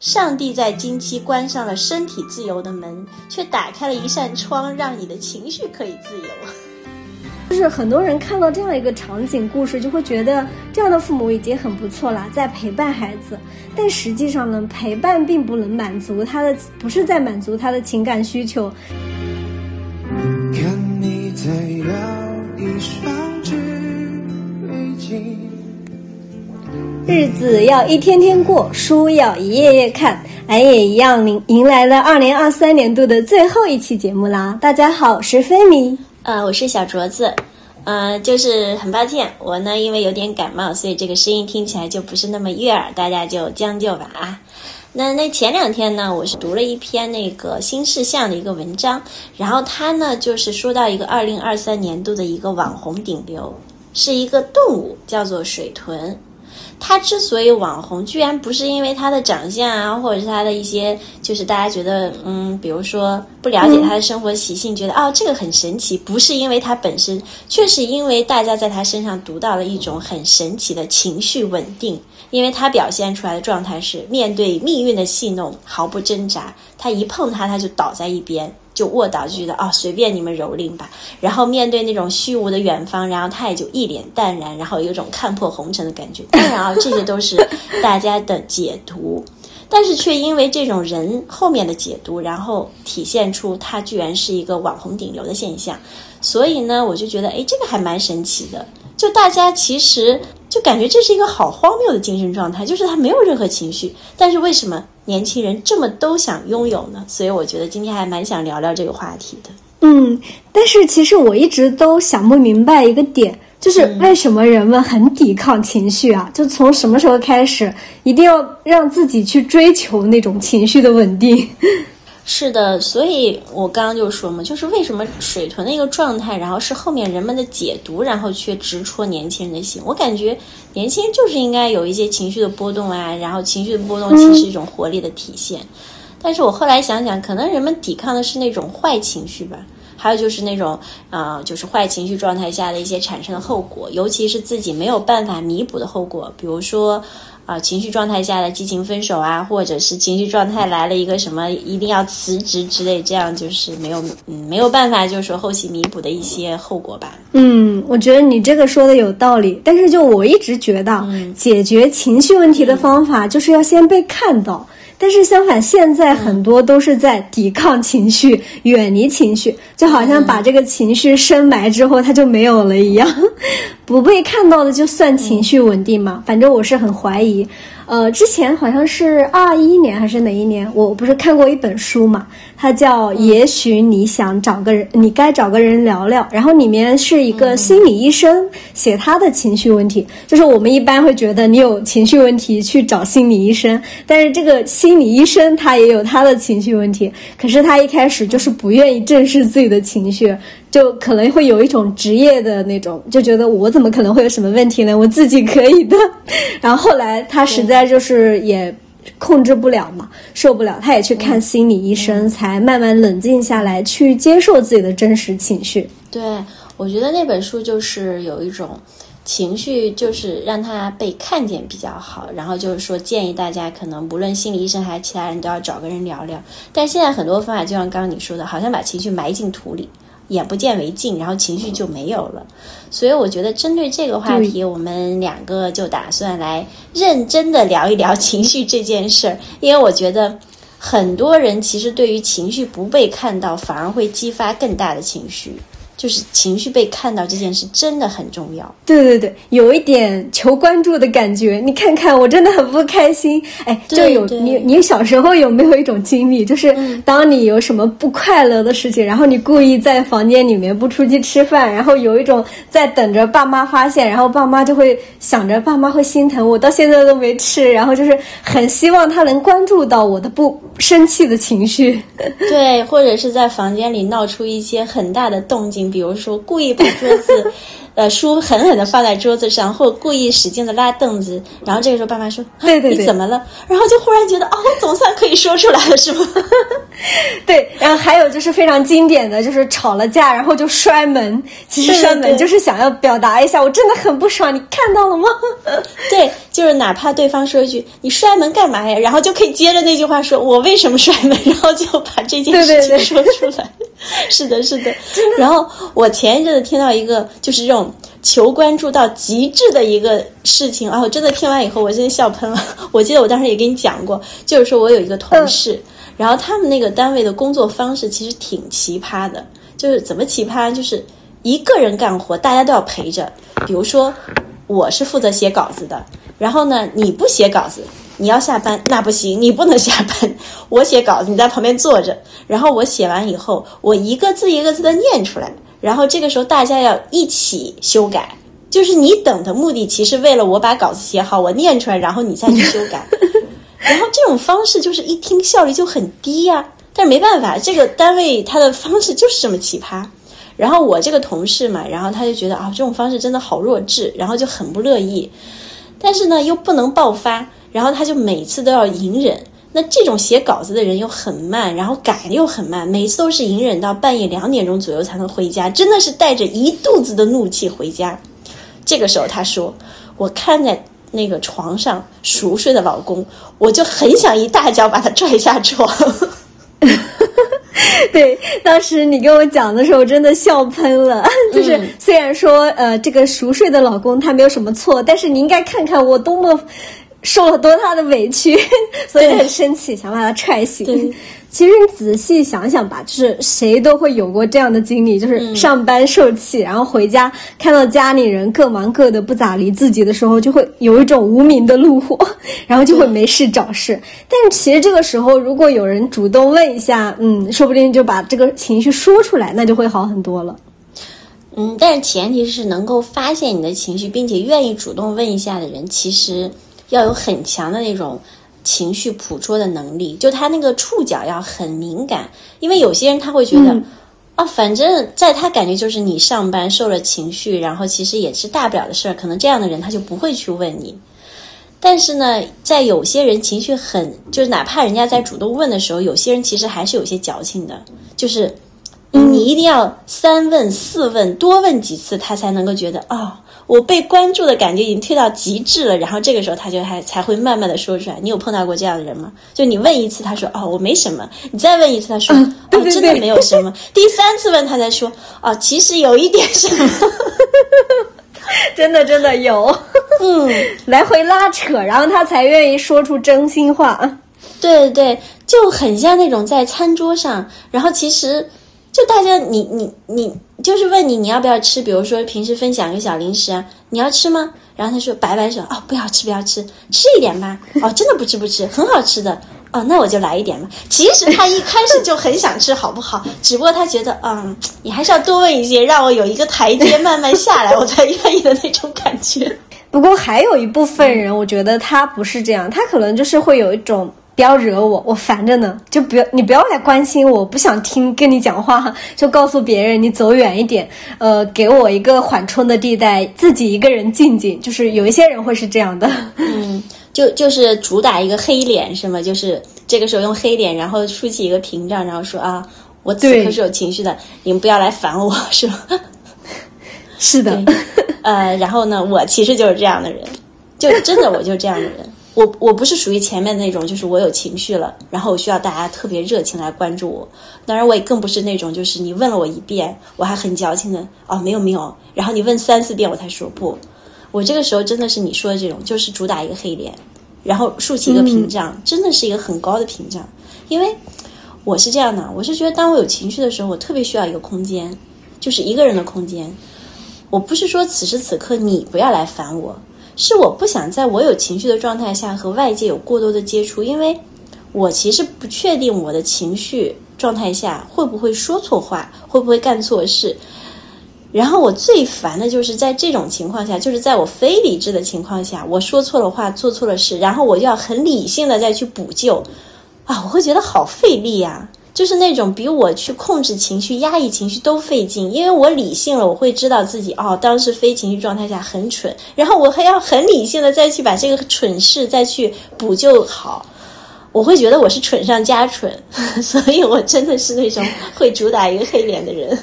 上帝在经期关上了身体自由的门，却打开了一扇窗，让你的情绪可以自由。就是很多人看到这样一个场景故事，就会觉得这样的父母已经很不错了，在陪伴孩子。但实际上呢，陪伴并不能满足他的，不是在满足他的情感需求。日子要一天天过，书要一页页看。俺也一样，迎迎来了二零二三年度的最后一期节目啦！大家好，我是菲米，呃，我是小镯子，呃，就是很抱歉，我呢因为有点感冒，所以这个声音听起来就不是那么悦耳，大家就将就吧啊。那那前两天呢，我是读了一篇那个新事项的一个文章，然后它呢就是说到一个二零二三年度的一个网红顶流，是一个动物，叫做水豚。他之所以网红，居然不是因为他的长相啊，或者是他的一些，就是大家觉得，嗯，比如说不了解他的生活习性，觉得哦这个很神奇，不是因为他本身，却是因为大家在他身上读到了一种很神奇的情绪稳定，因为他表现出来的状态是面对命运的戏弄毫不挣扎，他一碰他他就倒在一边。就卧倒，就觉得哦，随便你们蹂躏吧。然后面对那种虚无的远方，然后他也就一脸淡然，然后有种看破红尘的感觉。当然啊，这些都是大家的解读，但是却因为这种人后面的解读，然后体现出他居然是一个网红顶流的现象。所以呢，我就觉得，哎，这个还蛮神奇的。就大家其实就感觉这是一个好荒谬的精神状态，就是他没有任何情绪，但是为什么？年轻人这么都想拥有呢，所以我觉得今天还蛮想聊聊这个话题的。嗯，但是其实我一直都想不明白一个点，就是为什么人们很抵抗情绪啊？就从什么时候开始，一定要让自己去追求那种情绪的稳定？是的，所以我刚刚就说嘛，就是为什么水豚的一个状态，然后是后面人们的解读，然后却直戳年轻人的心。我感觉年轻人就是应该有一些情绪的波动啊，然后情绪的波动其实是一种活力的体现。但是我后来想想，可能人们抵抗的是那种坏情绪吧，还有就是那种啊，就是坏情绪状态下的一些产生的后果，尤其是自己没有办法弥补的后果，比如说。啊，情绪状态下的激情分手啊，或者是情绪状态来了一个什么一定要辞职之类，这样就是没有嗯没有办法，就是说后期弥补的一些后果吧。嗯，我觉得你这个说的有道理，但是就我一直觉得，解决情绪问题的方法就是要先被看到。但是相反，现在很多都是在抵抗情绪、远离情绪，就好像把这个情绪深埋之后，它就没有了一样。不被看到的就算情绪稳定吗？反正我是很怀疑。呃，之前好像是二一年还是哪一年，我不是看过一本书嘛，它叫《也许你想找个人，你该找个人聊聊》，然后里面是一个心理医生写他的情绪问题，就是我们一般会觉得你有情绪问题去找心理医生，但是这个心理医生他也有他的情绪问题，可是他一开始就是不愿意正视自己的情绪。就可能会有一种职业的那种，就觉得我怎么可能会有什么问题呢？我自己可以的。然后后来他实在就是也控制不了嘛，受不了，他也去看心理医生，才慢慢冷静下来，去接受自己的真实情绪。对，我觉得那本书就是有一种情绪，就是让他被看见比较好。然后就是说，建议大家可能不论心理医生还是其他人都要找个人聊聊。但现在很多方法，就像刚刚你说的，好像把情绪埋进土里。眼不见为净，然后情绪就没有了。所以我觉得针对这个话题，我们两个就打算来认真的聊一聊情绪这件事儿。因为我觉得很多人其实对于情绪不被看到，反而会激发更大的情绪。就是情绪被看到这件事真的很重要。对对对，有一点求关注的感觉。你看看，我真的很不开心。哎，就有你，你小时候有没有一种经历，就是当你有什么不快乐的事情，然后你故意在房间里面不出去吃饭，然后有一种在等着爸妈发现，然后爸妈就会想着爸妈会心疼我，到现在都没吃，然后就是很希望他能关注到我的不生气的情绪。对，或者是在房间里闹出一些很大的动静。比如说，故意把桌子，呃书狠狠的放在桌子上，或故意使劲的拉凳子，然后这个时候爸妈说：“ 对对对你怎么了？”然后就忽然觉得哦，总算可以说出来了，是吗？对，然后还有就是非常经典的就是吵了架，然后就摔门。其实摔门就是想要表达一下，我真的很不爽，你看到了吗？对，就是哪怕对方说一句“你摔门干嘛呀”，然后就可以接着那句话说“我为什么摔门”，然后就把这件事情说出来。是的，是的。然后我前一阵子听到一个就是这种求关注到极致的一个事情啊，我真的听完以后我真的笑喷了。我记得我当时也跟你讲过，就是说我有一个同事，然后他们那个单位的工作方式其实挺奇葩的，就是怎么奇葩，就是一个人干活大家都要陪着，比如说。我是负责写稿子的，然后呢，你不写稿子，你要下班那不行，你不能下班。我写稿子，你在旁边坐着，然后我写完以后，我一个字一个字的念出来，然后这个时候大家要一起修改，就是你等的目的，其实为了我把稿子写好，我念出来，然后你再去修改。然后这种方式就是一听效率就很低呀、但是没办法，这个单位它的方式就是这么奇葩。然后我这个同事嘛，然后他就觉得啊，这种方式真的好弱智，然后就很不乐意。但是呢，又不能爆发，然后他就每次都要隐忍。那这种写稿子的人又很慢，然后改的又很慢，每次都是隐忍到半夜两点钟左右才能回家，真的是带着一肚子的怒气回家。这个时候他说：“我看在那个床上熟睡的老公，我就很想一大脚把他拽下床。”对，当时你跟我讲的时候，真的笑喷了。就是嗯虽然说，呃，这个熟睡的老公他没有什么错，但是你应该看看我多么受了多大的委屈，所以很生气，想把他踹醒对。其实你仔细想想吧，就是谁都会有过这样的经历，就是上班受气，然后回家看到家里人各忙各的，不咋理自己的时候，就会有一种无名的怒火，然后就会没事找事。但是其实这个时候，如果有人主动问一下，嗯，说不定就把这个情绪说出来，那就会好很多了。嗯，但是前提是能够发现你的情绪，并且愿意主动问一下的人，其实要有很强的那种情绪捕捉的能力，就他那个触角要很敏感，因为有些人他会觉得。嗯啊，反正在他感觉就是你上班受了情绪，然后其实也是大不了的事儿，可能这样的人他就不会去问你。但是呢，在有些人情绪很，就是哪怕人家在主动问的时候，有些人其实还是有些矫情的，就是你一定要三问四问，多问几次，他才能够觉得哦，我被关注的感觉已经推到极致了。然后这个时候他就还才会慢慢的说出来。你有碰到过这样的人吗？就你问一次，他说哦我没什么，你再问一次，他说、哦 真的没有什么。第三次问他才说哦其实有一点什么。真的真的有，嗯，来回拉扯，然后他才愿意说出真心话。对对对，就很像那种在餐桌上，然后其实就大家你你你就是问你你要不要吃，比如说平时分享个小零食啊，你要吃吗？然后他说摆摆手，哦不要吃不要吃，吃一点吧，哦真的不吃不吃，很好吃的。哦，那我就来一点吧。其实他一开始就很想吃，好不好？只不过他觉得，嗯，你还是要多问一些，让我有一个台阶慢慢下来，我才愿意的那种感觉。不过还有一部分人，我觉得他不是这样，他可能就是会有一种不要惹我，我烦着呢，就不要你不要来关心我，不想听跟你讲话，就告诉别人你走远一点，呃，给我一个缓冲的地带，自己一个人静静。就是有一些人会是这样的，嗯，就就是主打一个黑脸是吗？就是这个时候用黑脸，然后竖起一个屏障，然后说啊，我此刻对是有情绪的，你们不要来烦我，是吗？是的，呃，然后呢，我其实就是这样的人，就真的我就是这样的人。我我不是属于前面那种，就是我有情绪了，然后我需要大家特别热情来关注我。当然，我也更不是那种，就是你问了我一遍，我还很矫情的哦，没有没有，然后你问三四遍我才说不。我这个时候真的是你说的这种，就是主打一个黑脸，然后竖起一个屏障，真的是一个很高的屏障。因为我是这样的，我是觉得当我有情绪的时候，我特别需要一个空间，就是一个人的空间。我不是说此时此刻你不要来烦我，是我不想在我有情绪的状态下和外界有过多的接触，因为我其实不确定我的情绪状态下会不会说错话，会不会干错事。然后我最烦的就是在这种情况下，就是在我非理智的情况下，我说错了话，做错了事，然后我就要很理性的再去补救，啊，我会觉得好费力呀、就是那种比我去控制情绪、压抑情绪都费劲，因为我理性了，我会知道自己哦，当时非情绪状态下很蠢，然后我还要很理性的再去把这个蠢事再去补救好，我会觉得我是蠢上加蠢，所以我真的是那种会主打一个黑脸的人。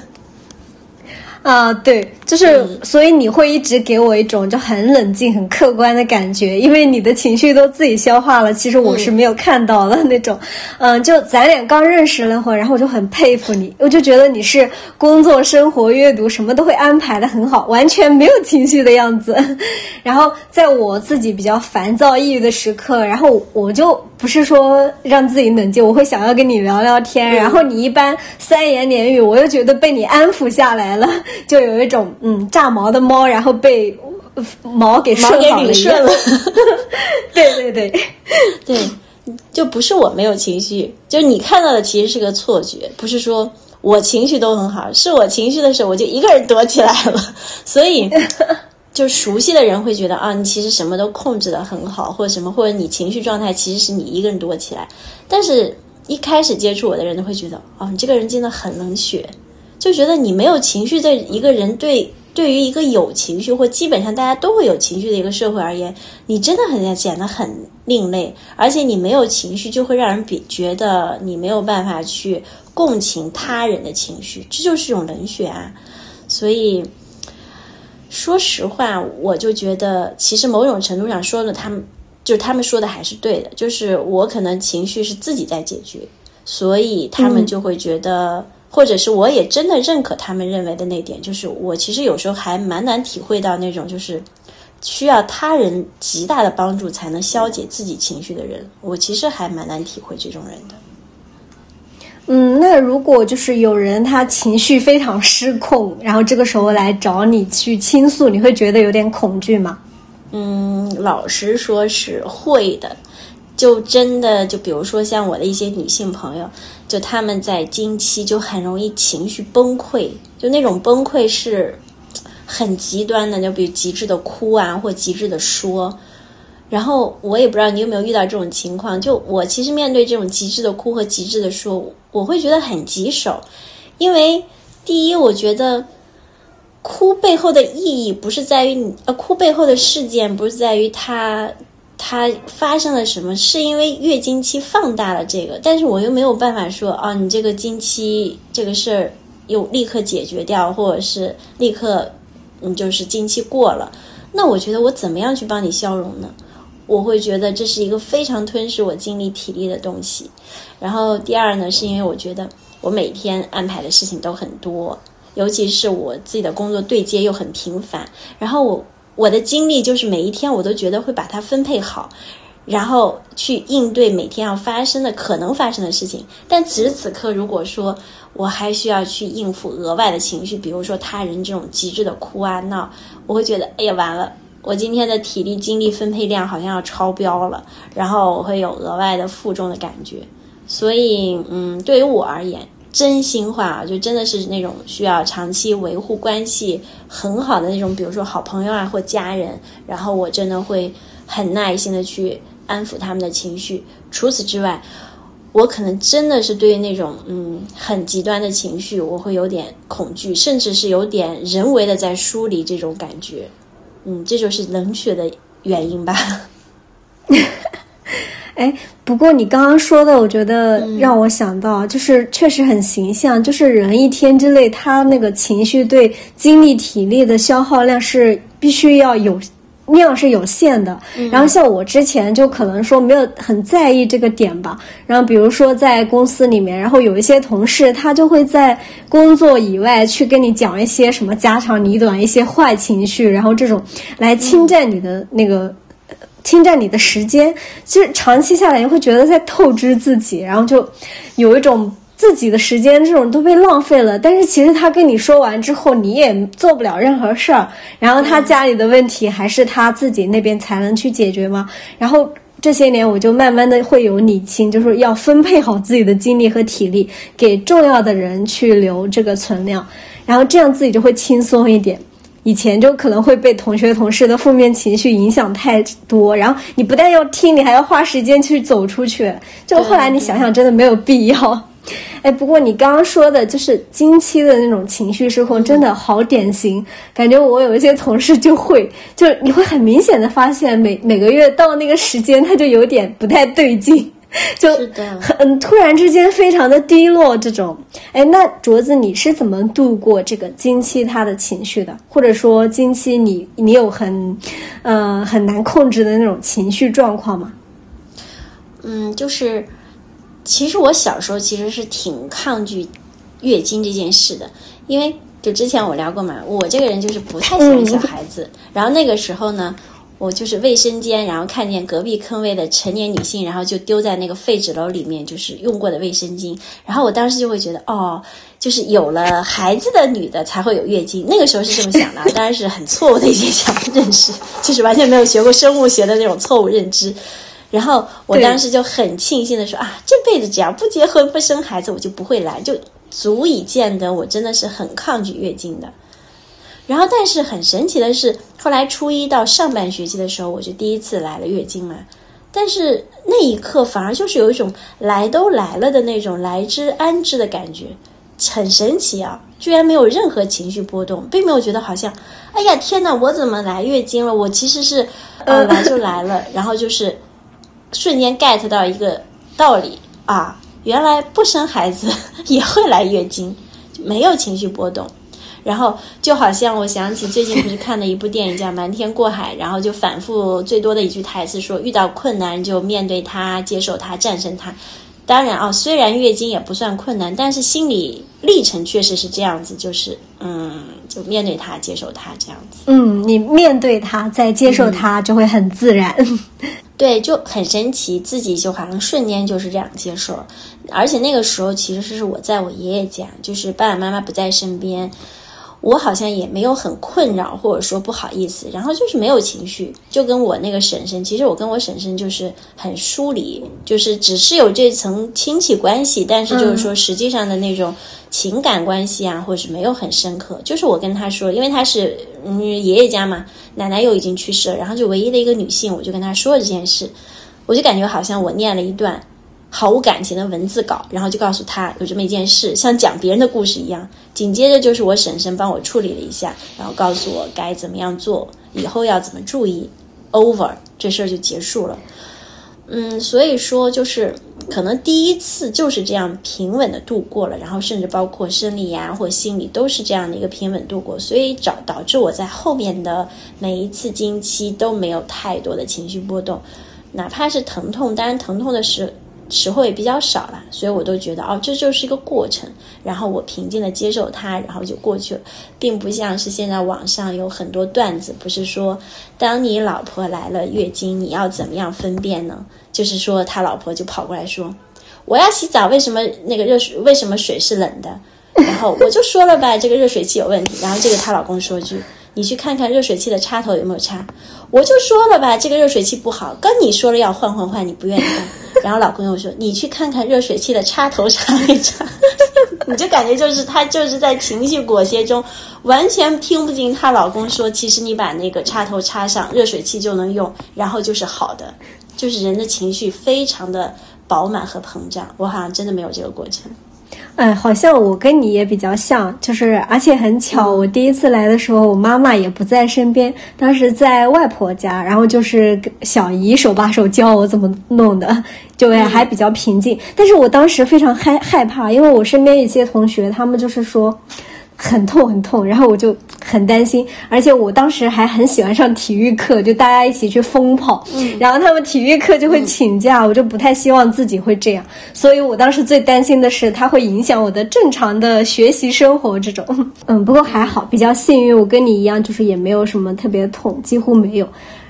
啊，对，就是，所以你会一直给我一种就很冷静、很客观的感觉，因为你的情绪都自己消化了，其实我是没有看到的那种。嗯，就咱俩刚认识那会儿，然后我就很佩服你，我就觉得你是工作、生活、阅读什么都会安排的很好，完全没有情绪的样子。然后在我自己比较烦躁、抑郁的时刻，然后我就不是说让自己冷静，我会想要跟你聊聊天，然后你一般三言两语，我又觉得被你安抚下来了。就有一种嗯炸毛的猫，然后被毛给顺好了，顺了。对对对 对，就不是我没有情绪，就你看到的其实是个错觉，不是说我情绪都很好，是我情绪的时候我就一个人躲起来了。所以，就熟悉的人会觉得啊，你其实什么都控制的很好，或者什么，或者你情绪状态其实是你一个人躲起来。但是一开始接触我的人都会觉得，哦，你这个人真的很冷血。就觉得你没有情绪的一个人，对对于一个有情绪或基本上大家都会有情绪的一个社会而言，你真的很显得很另类。而且你没有情绪，就会让人比觉得你没有办法去共情他人的情绪，这就是一种冷血啊。所以说实话，我就觉得其实某种程度上说的，他们就是他们说的还是对的，就是我可能情绪是自己在解决，所以他们就会觉得。或者是我也真的认可他们认为的那点，就是我其实有时候还蛮难体会到那种就是需要他人极大的帮助才能消解自己情绪的人，我其实还蛮难体会这种人的。嗯，那如果就是有人他情绪非常失控，然后这个时候来找你去倾诉，你会觉得有点恐惧吗？嗯，老实说是会的。就真的就比如说像我的一些女性朋友，就她们在经期就很容易情绪崩溃，就那种崩溃是很极端的，就比如极致的哭啊，或极致的说。然后我也不知道你有没有遇到这种情况，就我其实面对这种极致的哭和极致的说，我会觉得很棘手，因为第一，我觉得哭背后的意义不是在于你，呃，哭背后的事件不是在于他。它发生了什么？是因为月经期放大了这个，但是我又没有办法说啊，你这个经期这个事儿又立刻解决掉，或者是立刻嗯就是经期过了，那我觉得我怎么样去帮你消融呢？我会觉得这是一个非常吞噬我精力体力的东西。然后第二呢，是因为我觉得我每天安排的事情都很多，尤其是我自己的工作对接又很频繁，然后我。我的精力就是每一天，我都觉得会把它分配好，然后去应对每天要发生的可能发生的事情。但此时此刻，如果说我还需要去应付额外的情绪，比如说他人这种极致的哭啊闹，我会觉得，哎呀，完了，我今天的体力精力分配量好像要超标了，然后我会有额外的负重的感觉。所以，嗯，对于我而言。真心话啊，就真的是那种需要长期维护关系很好的那种，比如说好朋友啊或家人，然后我真的会很耐心的去安抚他们的情绪。除此之外，我可能真的是对于那种嗯很极端的情绪，我会有点恐惧，甚至是有点人为的在疏离这种感觉。嗯，这就是冷血的原因吧。哎，不过你刚刚说的，我觉得让我想到，就是确实很形象，就是人一天之内，他那个情绪对精力体力的消耗量是必须要有量是有限的。然后像我之前就可能说没有很在意这个点吧。然后比如说在公司里面，然后有一些同事，他就会在工作以外去跟你讲一些什么家长里短、一些坏情绪，然后这种来侵占你的那个。侵占你的时间，其实长期下来你会觉得在透支自己，然后就有一种自己的时间这种都被浪费了。但是其实他跟你说完之后，你也做不了任何事儿。然后他家里的问题还是他自己那边才能去解决吗？然后这些年我就慢慢的会有理清，就是要分配好自己的精力和体力，给重要的人去留这个存量，然后这样自己就会轻松一点。以前就可能会被同学同事的负面情绪影响太多，然后你不但要听，你还要花时间去走出去。就后来你想想，真的没有必要。哎，不过你刚刚说的就是经期的那种情绪失控，真的好典型。感觉我有一些同事就会，就你会很明显的发现，每每个月到那个时间，他就有点不太对劲，就很突然之间非常的低落。这种，哎，那镯子你是怎么度过这个经期他的情绪的？或者说经期你你有很，呃，很难控制的那种情绪状况吗？嗯，就是，其实我小时候其实是挺抗拒月经这件事的，因为就之前我聊过嘛，我这个人就是不太喜欢小孩子。然后那个时候呢，我就是卫生间，然后看见隔壁坑位的成年女性，然后就丢在那个废纸篓里面，就是用过的卫生巾。然后我当时就会觉得，哦，就是有了孩子的女的才会有月经。那个时候是这么想的，当然是很错误的一些想认识，就是完全没有学过生物学的那种错误认知。然后我当时就很庆幸的说啊，这辈子只要不结婚不生孩子，我就不会来，就足以见得我真的是很抗拒月经的。然后，但是很神奇的是，后来初一到上半学期的时候，我就第一次来了月经嘛。但是那一刻反而就是有一种来都来了的那种来之安之的感觉，很神奇啊！居然没有任何情绪波动，并没有觉得好像，哎呀天哪，我怎么来月经了？我其实是呃 来就来了，然后就是。瞬间 get 到一个道理啊，原来不生孩子 也会来月经，没有情绪波动。然后就好像我想起最近不是看了一部电影叫《瞒天过海》，然后就反复最多的一句台词说：遇到困难就面对它，接受它，战胜它。当然啊，虽然月经也不算困难，但是心理历程确实是这样子，就是嗯，就面对它，接受它这样子。嗯，你面对它，再接受它，就会很自然。对，就很神奇，自己就好像瞬间就是这样接受了，而且那个时候其实是我在我爷爷家，就是爸爸妈妈不在身边。我好像也没有很困扰，或者说不好意思，然后就是没有情绪，就跟我那个婶婶，其实我跟我婶婶就是很疏离，就是只是有这层亲戚关系，但是就是说实际上的那种情感关系啊，或者是没有很深刻。就是我跟她说，因为她是嗯爷爷家嘛，奶奶又已经去世了，然后就唯一的一个女性，我就跟她说了这件事，我就感觉好像我念了一段。毫无感情的文字稿，然后就告诉他有这么一件事，像讲别人的故事一样。紧接着就是我婶婶帮我处理了一下，然后告诉我该怎么样做，以后要怎么注意。Over，这事儿就结束了。嗯，所以说就是可能第一次就是这样平稳的度过了，然后甚至包括生理呀或心理都是这样的一个平稳度过，所以导导致我在后面的每一次经期都没有太多的情绪波动，哪怕是疼痛，当然疼痛的是。时时候也比较少了，所以我都觉得哦，这就是一个过程。然后我平静的接受它，然后就过去了，并不像是现在网上有很多段子，不是说当你老婆来了月经，你要怎么样分辨呢？就是说他老婆就跑过来说，我要洗澡，为什么那个热水为什么水是冷的？然后我就说了吧，这个热水器有问题。然后这个她老公说句。你去看看热水器的插头有没有插，我就说了吧，这个热水器不好，跟你说了要换换换，你不愿意换。然后老公又说，你去看看热水器的插头插没插，你就感觉就是她就是在情绪裹挟中，完全听不进她老公说，其实你把那个插头插上，热水器就能用，然后就是好的，就是人的情绪非常的饱满和膨胀。我好像真的没有这个过程。哎，好像我跟你也比较像，就是而且很巧，我第一次来的时候，我妈妈也不在身边，当时在外婆家，然后就是小姨手把手教我怎么弄的，就还比较平静。但是我当时非常害害怕，因为我身边一些同学，他们就是说。很痛很痛，然后我就很担心，而且我当时还很喜欢上体育课，就大家一起去疯跑，然后他们体育课就会请假，我就不太希望自己会这样，所以我当时最担心的是它会影响我的正常的学习生活这种。嗯，不过还好，比较幸运，我跟你一样，就是也没有什么特别痛，几乎没有。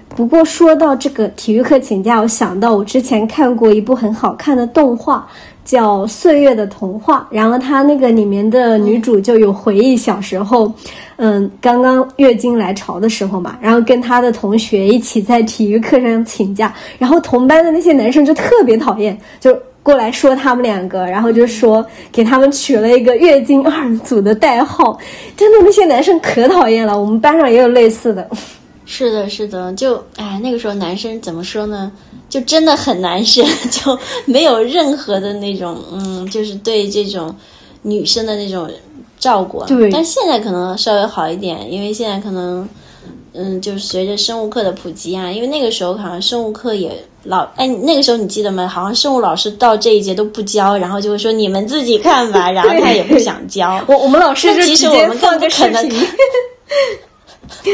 不过说到这个体育课请假，我想到我之前看过一部很好看的动画。叫《岁月的童话》，然后它那个里面的女主就有回忆小时候，嗯，刚刚月经来潮的时候嘛，然后跟她的同学一起在体育课上请假，然后同班的那些男生就特别讨厌，就过来说他们两个，然后就说给他们取了一个“月经二组”的代号，真的那些男生可讨厌了。我们班上也有类似的。是的，是的，就哎，那个时候男生怎么说呢？就真的很男生，就没有任何的那种，嗯，就是对这种女生的那种照顾。对，但现在可能稍微好一点，因为现在可能，嗯，就是随着生物课的普及啊，因为那个时候好像生物课也老，哎，那个时候你记得吗？好像生物老师到这一节都不教，然后就会说你们自己看吧，然后他也不想教。我我们老师其实我们更不可能。对，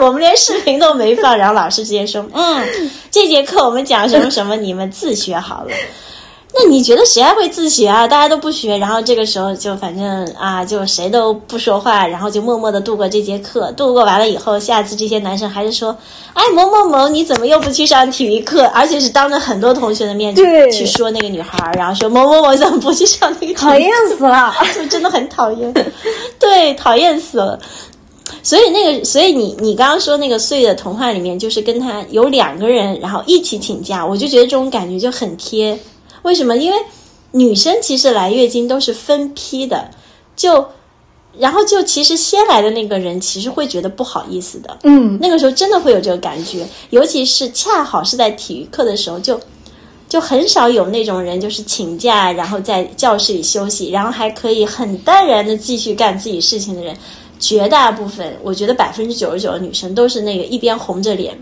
我们连视频都没放，然后老师直接说：“嗯，这节课我们讲什么什么，你们自学好了。”那你觉得谁还会自学啊？大家都不学，然后这个时候就反正啊，就谁都不说话，然后就默默的度过这节课。度过完了以后，下次这些男生还是说：“哎，某某某，你怎么又不去上体育课？”而且是当着很多同学的面去说那个女孩，然后说：“某某某怎么不去上那个？”讨厌死了，就真的很讨厌。对，讨厌死了。所以那个，所以你你刚刚说那个《岁月的童话》里面，就是跟他有两个人，然后一起请假，我就觉得这种感觉就很贴。为什么？因为女生其实来月经都是分批的，就然后就其实先来的那个人其实会觉得不好意思的。嗯，那个时候真的会有这个感觉，尤其是恰好是在体育课的时候，就就很少有那种人就是请假，然后在教室里休息，然后还可以很淡然的继续干自己事情的人。绝大部分，我觉得百分之九十九的女生都是那个一边红着脸，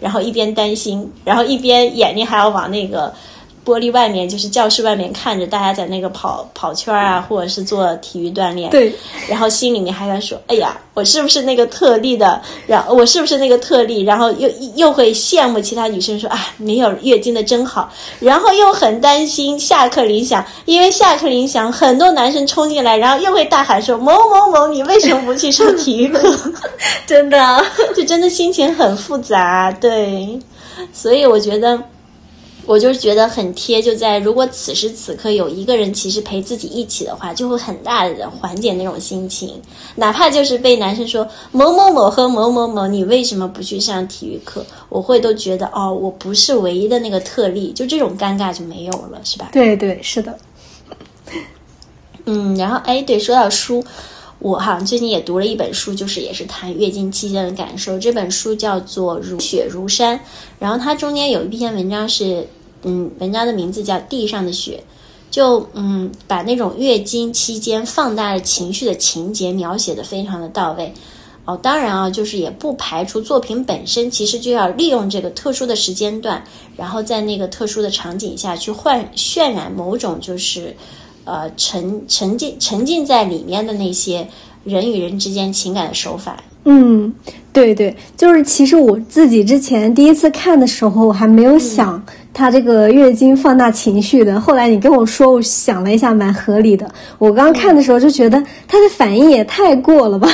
然后一边担心，然后一边眼睛还要往那个。玻璃外面就是教室外面，看着大家在那个跑跑圈啊，或者是做体育锻炼。对，然后心里面还在说：“哎呀，我是不是那个特例的？然后我是不是那个特例？然后又又会羡慕其他女生说啊，没有月经的真好。然后又很担心下课铃响，因为下课铃响，很多男生冲进来，然后又会大喊说：某某某，你为什么不去上体育课？真的，就真的心情很复杂。对，所以我觉得。我就觉得很贴，就在如果此时此刻有一个人其实陪自己一起的话，就会很大的缓解那种心情。哪怕就是被男生说某某某和某某某，你为什么不去上体育课？我会都觉得哦，我不是唯一的那个特例，就这种尴尬就没有了，是吧？对对，是的。嗯，然后哎，对，说到书，我哈最近也读了一本书，就是也是谈月经期间的感受。这本书叫做《如雪如山》。然后它中间有一篇文章是，嗯，文章的名字叫《地上的雪》，就嗯，把那种月经期间放大了情绪的情节描写的非常的到位。哦，当然啊，就是也不排除作品本身其实就要利用这个特殊的时间段，然后在那个特殊的场景下去换渲染某种就是，呃，沉沉浸沉浸在里面的那些人与人之间情感的手法。嗯。对对，就是其实我自己之前第一次看的时候，我还没有想他这个月经放大情绪的。后来你跟我说，我想了一下，蛮合理的。我刚看的时候就觉得他的反应也太过了吧。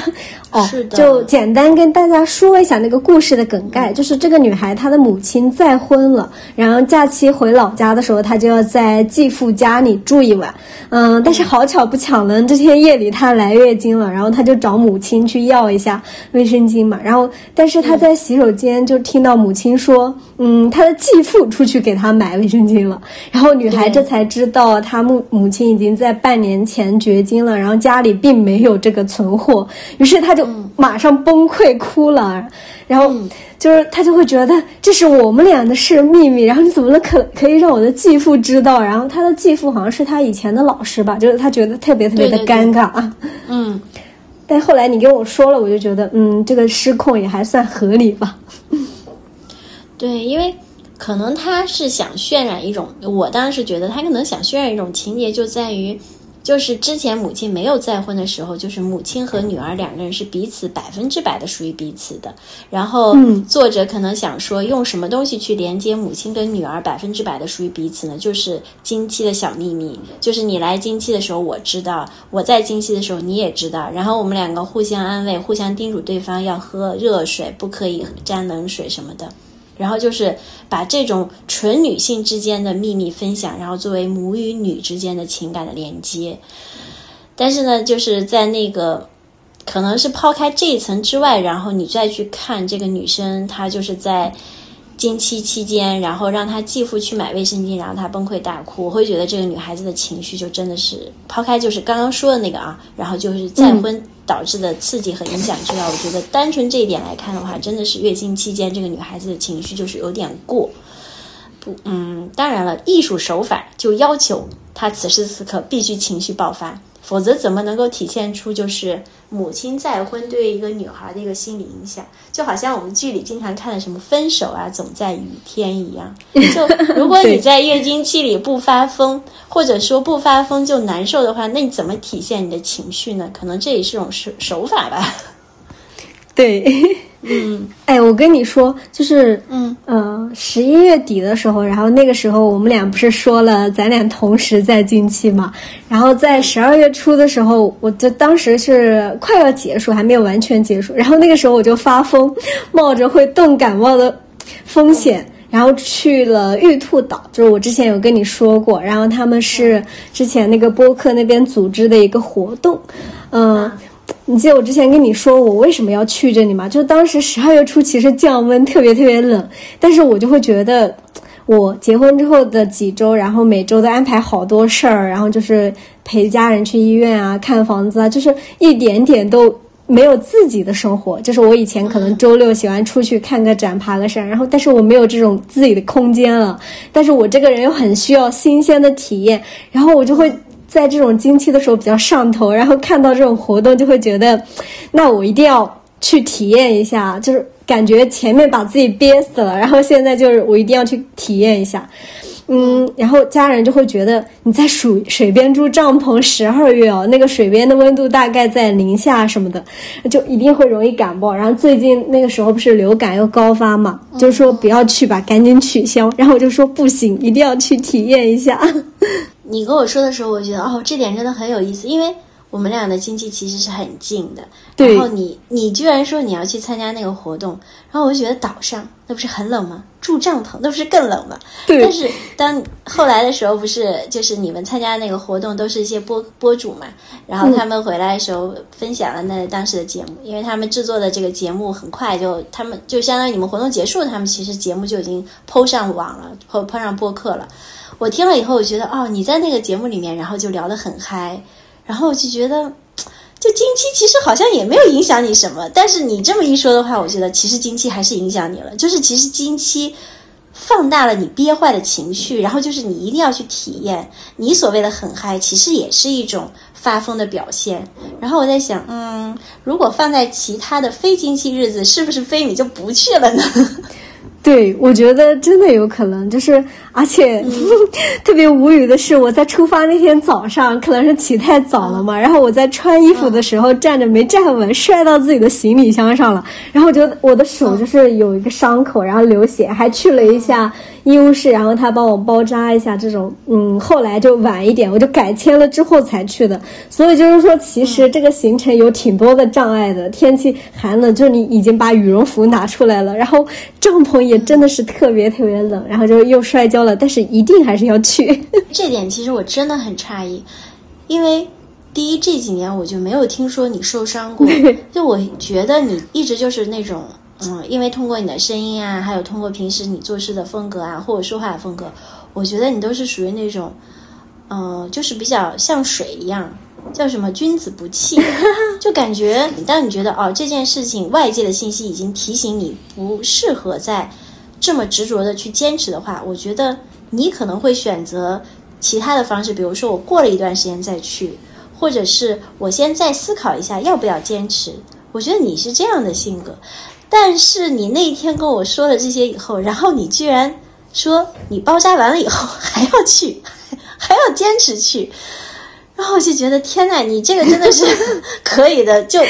哦，就简单跟大家说一下那个故事的梗概，就是这个女孩她的母亲再婚了，然后假期回老家的时候，她就要在继父家里住一晚。嗯，但是好巧不巧呢，这天夜里她来月经了，然后她就找母亲去要一下卫生巾嘛。然后，但是她在洗手间就听到母亲说，嗯，她的继父出去给她买卫生巾了。然后女孩这才知道，她母母亲已经在半年前绝经了，然后家里并没有这个存货，于是她。就马上崩溃哭了，然后就是他就会觉得这是我们俩的事秘密，然后你怎么能可可以让我的继父知道？然后他的继父好像是他以前的老师吧，就是他觉得特别特别的尴尬啊。嗯，但后来你跟我说了，我就觉得嗯，这个失控也还算合理吧。对，因为可能他是想渲染一种，我当时觉得他可能想渲染一种情节，就在于。就是之前母亲没有再婚的时候，就是母亲和女儿两个人是彼此百分之百的属于彼此的。然后作者可能想说，用什么东西去连接母亲跟女儿百分之百的属于彼此呢？就是经期的小秘密，就是你来经期的时候我知道，我在经期的时候你也知道，然后我们两个互相安慰，互相叮嘱对方要喝热水，不可以沾冷水什么的。然后就是把这种纯女性之间的秘密分享，然后作为母与女之间的情感的连接。但是呢，就是在那个可能是抛开这一层之外，然后你再去看这个女生，她就是在经期期间，然后让她继父去买卫生巾，然后她崩溃大哭，我会觉得这个女孩子的情绪就真的是抛开就是刚刚说的那个啊，然后就是再婚导致的刺激和影响之外，我觉得单纯这一点来看的话，真的是月经期间这个女孩子的情绪就是有点过。不，嗯，当然了，艺术手法就要求她此时此刻必须情绪爆发，否则怎么能够体现出就是母亲再婚对一个女孩的一个心理影响？就好像我们剧里经常看的什么分手啊，总在雨天一样。就如果你在月经期里不发疯，或者说不发疯就难受的话，那你怎么体现你的情绪呢？可能这也是种手手法吧。对，嗯。哎，我跟你说，就是，嗯。呃，十一月底的时候，然后那个时候我们俩不是说了咱俩同时在经期嘛，然后在十二月初的时候，我就当时是快要结束，还没有完全结束，然后那个时候我就发疯，冒着会冻感冒的风险。然后去了玉兔岛，就是我之前有跟你说过，然后他们是之前那个播客那边组织的一个活动，嗯、你记得我之前跟你说我为什么要去这里吗？就当时十二月初其实降温特别特别冷，但是我就会觉得，我结婚之后的几周，然后每周都安排好多事儿，然后就是陪家人去医院啊、看房子啊，就是一点点都。没有自己的生活，就是我以前可能周六喜欢出去看个展、爬个山，然后但是我没有这种自己的空间了。但是我这个人又很需要新鲜的体验，然后我就会在这种经期的时候比较上头，然后看到这种活动就会觉得，那我一定要去体验一下，就是感觉前面把自己憋死了，然后现在就是我一定要去体验一下。嗯，然后家人就会觉得你在水水边住帐篷十二月哦，那个水边的温度大概在零下什么的，就一定会容易感冒。然后最近那个时候不是流感又高发嘛，就说不要去吧，赶紧取消。然后我就说不行，一定要去体验一下。你跟我说的时候，我觉得哦，这点真的很有意思，因为我们俩的经济其实是很近的。对然后你你居然说你要去参加那个活动，然后我就觉得岛上那不是很冷吗？住帐篷那不是更冷吗？对但是当后来的时候，不是就是你们参加那个活动都是一些播播主嘛，然后他们回来的时候分享了那当时的节目，因为他们制作的这个节目很快就他们就相当于你们活动结束，他们其实节目就已经抛上网了，抛抛上播客了。我听了以后，我觉得哦，你在那个节目里面，然后就聊得很嗨，然后我就觉得，就经期其实好像也没有影响你什么，但是你这么一说的话，我觉得其实经期还是影响你了，就是其实经期放大了你憋坏的情绪，然后就是你一定要去体验，你所谓的很嗨，其实也是一种发疯的表现。然后我在想，嗯，如果放在其他的非经期日子，是不是非你就不去了呢？对，我觉得真的有可能，就是而且、特别无语的是，我在出发那天早上，可能是起太早了嘛，然后我在穿衣服的时候站着没站稳，摔到自己的行李箱上了，然后我觉得我的手就是有一个伤口，然后流血，还去了一下医务室，然后他帮我包扎一下，这种，嗯，后来就晚一点，我就改签了之后才去的，所以就是说，其实这个行程有挺多的障碍的，天气寒冷，就是你已经把羽绒服拿出来了，然后帐篷也真的是特别特别冷，然后就又摔跤了，但是一定还是要去。这点其实我真的很诧异，因为第一这几年我就没有听说你受伤过，就我觉得你一直就是那种，嗯，因为通过你的声音啊，还有通过平时你做事的风格啊，或者说话的风格，我觉得你都是属于那种，嗯、就是比较像水一样。叫什么君子不器，就感觉当你觉得哦这件事情外界的信息已经提醒你不适合再这么执着的去坚持的话，我觉得你可能会选择其他的方式，比如说我过了一段时间再去，或者是我先再思考一下要不要坚持。我觉得你是这样的性格，但是你那一天跟我说了这些以后，然后你居然说你包扎完了以后 还要去，还要坚持去，然后我就觉得天呐，你这个真的是 可以的，就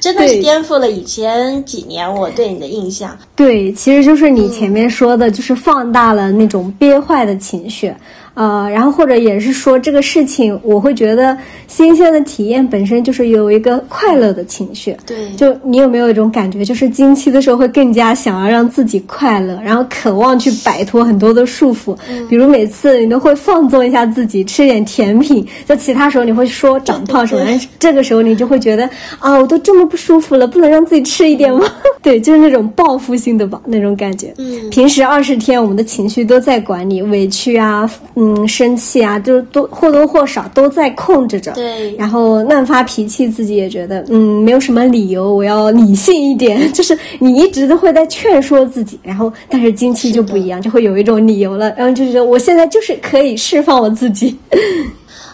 真的是颠覆了以前几年我对你的印象。对，其实就是你前面说的，就是放大了那种憋坏的情绪。呃，然后或者也是说这个事情，我会觉得新鲜的体验本身就是有一个快乐的情绪。对，就你有没有一种感觉，就是经期的时候会更加想要让自己快乐，然后渴望去摆脱很多的束缚。比如每次你都会放纵一下自己，吃点甜品。就其他时候你会说长胖什么，但是这个时候你就会觉得啊，我都这么不舒服了，不能让自己吃一点吗？对，就是那种报复性的吧，那种感觉。嗯，平时二十天我们的情绪都在管理，委屈啊，嗯，生气啊，就多或多或少都在控制着。对，然后乱发脾气，自己也觉得嗯，没有什么理由，我要理性一点。就是你一直都会在劝说自己，然后但是经期就不一样，就会有一种理由了，然后就觉得我现在就是可以释放我自己。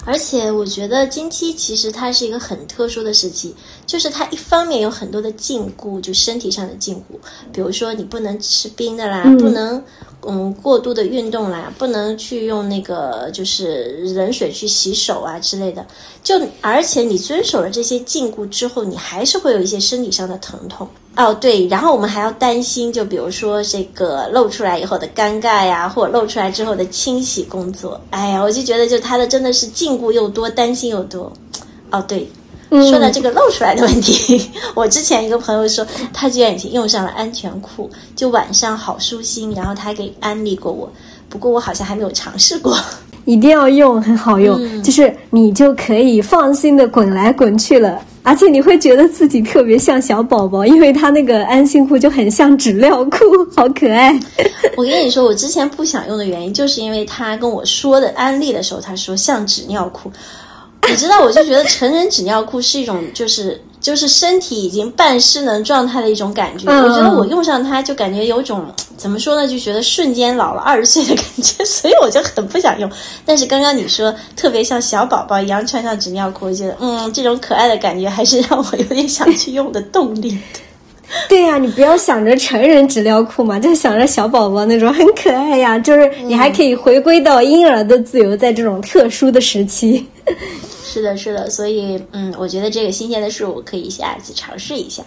而且我觉得经期其实它是一个很特殊的时期，就是它一方面有很多的禁锢，就身体上的禁锢，比如说你不能吃冰的啦，不能嗯过度的运动啦，不能去用那个就是冷水去洗手啊之类的。就而且你遵守了这些禁锢之后，你还是会有一些身体上的疼痛。哦，对，然后我们还要担心，就比如说这个露出来以后的尴尬呀，或者露出来之后的清洗工作。哎呀，我就觉得就他的真的是禁锢又多，担心又多。哦，对，说到这个露出来的问题，我之前一个朋友说，他居然已经用上了安全裤，就晚上好舒心，然后他还给安利过我，不过我好像还没有尝试过。一定要用，很好用，就是你就可以放心的滚来滚去了。而且你会觉得自己特别像小宝宝，因为他那个安心裤就很像纸尿裤，好可爱。我跟你说，我之前不想用的原因，就是因为他跟我说的安利的时候，他说像纸尿裤。你知道，我就觉得成人纸尿裤是一种，就是就是身体已经半失能状态的一种感觉。我觉得我用上它，就感觉有种怎么说呢，就觉得瞬间老了二十岁的感觉，所以我就很不想用。但是刚刚你说特别像小宝宝一样穿上纸尿裤，我觉得嗯，这种可爱的感觉还是让我有点想去用的动力。对呀，你不要想着成人纸尿裤嘛，就想着小宝宝那种很可爱呀，就是你还可以回归到婴儿的自由，在这种特殊的时期。是的，是的，所以嗯，我觉得这个新鲜的事物可以下次尝试一下。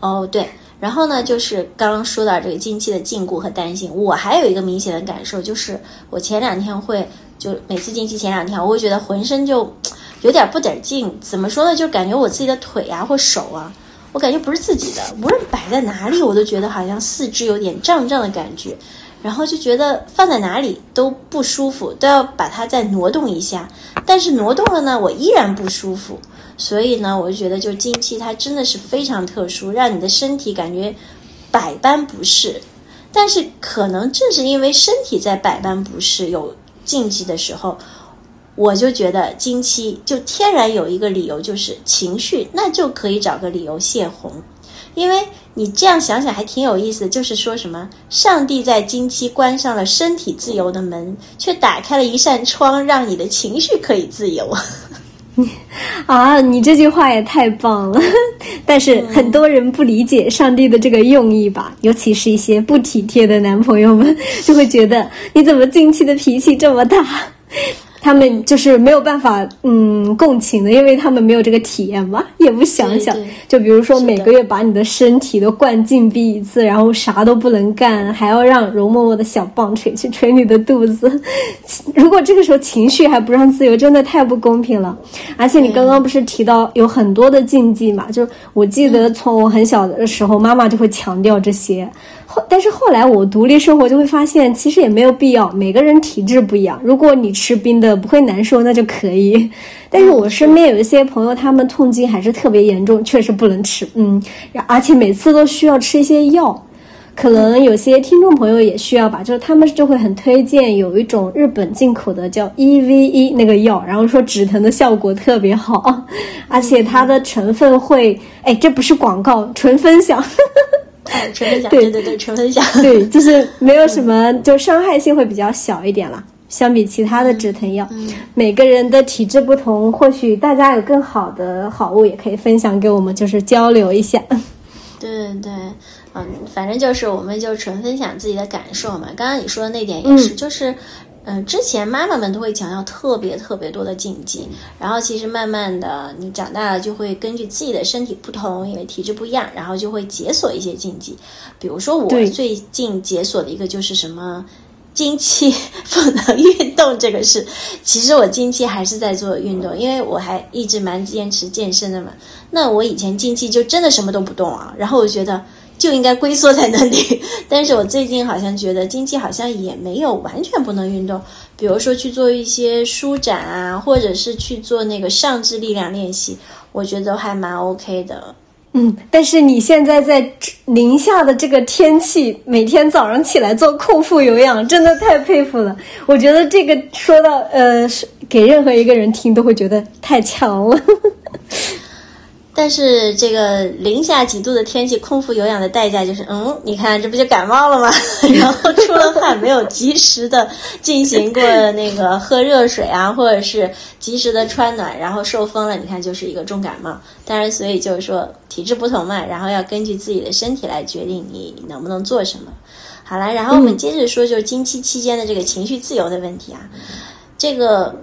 哦，对，然后呢，就是刚刚说到这个经期的禁锢和担心，我还有一个明显的感受，就是我前两天会就每次经期前两天，我会觉得浑身就有点不得劲。怎么说呢？就感觉我自己的腿啊或手啊，我感觉不是自己的，无论摆在哪里，我都觉得好像四肢有点胀胀的感觉。然后就觉得放在哪里都不舒服，都要把它再挪动一下。但是挪动了呢，我依然不舒服。所以呢，我就觉得就经期它真的是非常特殊，让你的身体感觉百般不适。但是可能正是因为身体在百般不适、有禁忌的时候，我就觉得经期就天然有一个理由，就是情绪，那就可以找个理由泄洪。因为你这样想想还挺有意思，就是说什么上帝在经期关上了身体自由的门，却打开了一扇窗，让你的情绪可以自由。你 啊，你这句话也太棒了！但是很多人不理解上帝的这个用意吧，尤其是一些不体贴的男朋友们，就会觉得你怎么经期的脾气这么大？他们就是没有办法，嗯，共情的，因为他们没有这个体验嘛，也不想想。就比如说每个月把你的身体都灌禁闭一次，然后啥都不能干，还要让容嬷嬷的小棒槌去捶你的肚子。如果这个时候情绪还不让自由，真的太不公平了。而且你刚刚不是提到有很多的禁忌嘛？就我记得从我很小的时候，妈妈就会强调这些。后，但是后来我独立生活就会发现，其实也没有必要。每个人体质不一样，如果你吃冰的不会难受，那就可以。但是我身边有一些朋友，他们痛经还是特别严重，确实不能吃。嗯，而且每次都需要吃一些药。可能有些听众朋友也需要吧，就是他们就会很推荐有一种日本进口的叫 EVE 那个药，然后说止疼的效果特别好，而且它的成分会，哎，这不是广告，纯分享。纯分享，对对对，纯分享，对，就是没有什么，就伤害性会比较小一点了。相比其他的止疼药，每个人的体质不同，或许大家有更好的好物也可以分享给我们，就是交流一下。对对对，嗯，反正就是我们就纯分享自己的感受嘛。刚刚你说的那点也是，就是。嗯，之前妈妈们都会强调特别特别多的禁忌，然后其实慢慢的你长大了就会根据自己的身体不同，因为体质不一样，然后就会解锁一些禁忌。比如说我最近解锁的一个就是什么经期 不能运动这个事，其实我经期还是在做运动，因为我还一直蛮坚持健身的嘛。那我以前经期就真的什么都不动啊，然后我觉得就应该龟缩在那里。但是我最近好像觉得经期好像也没有完全不能运动，比如说去做一些舒展啊，或者是去做那个上肢力量练习，我觉得还蛮 OK 的。嗯，但是你现在在零下的这个天气，每天早上起来做空腹有氧，真的太佩服了。我觉得这个说到呃，给任何一个人听都会觉得太强了。但是这个零下几度的天气，空腹有氧的代价就是，嗯，你看这不就感冒了吗？然后出了汗，没有及时的进行过那个喝热水啊，或者是及时的穿暖，然后受风了，你看就是一个重感冒。当然，所以就是说体质不同嘛，然后要根据自己的身体来决定你能不能做什么。好了，然后我们接着说，就是经期期间的这个情绪自由的问题啊。这个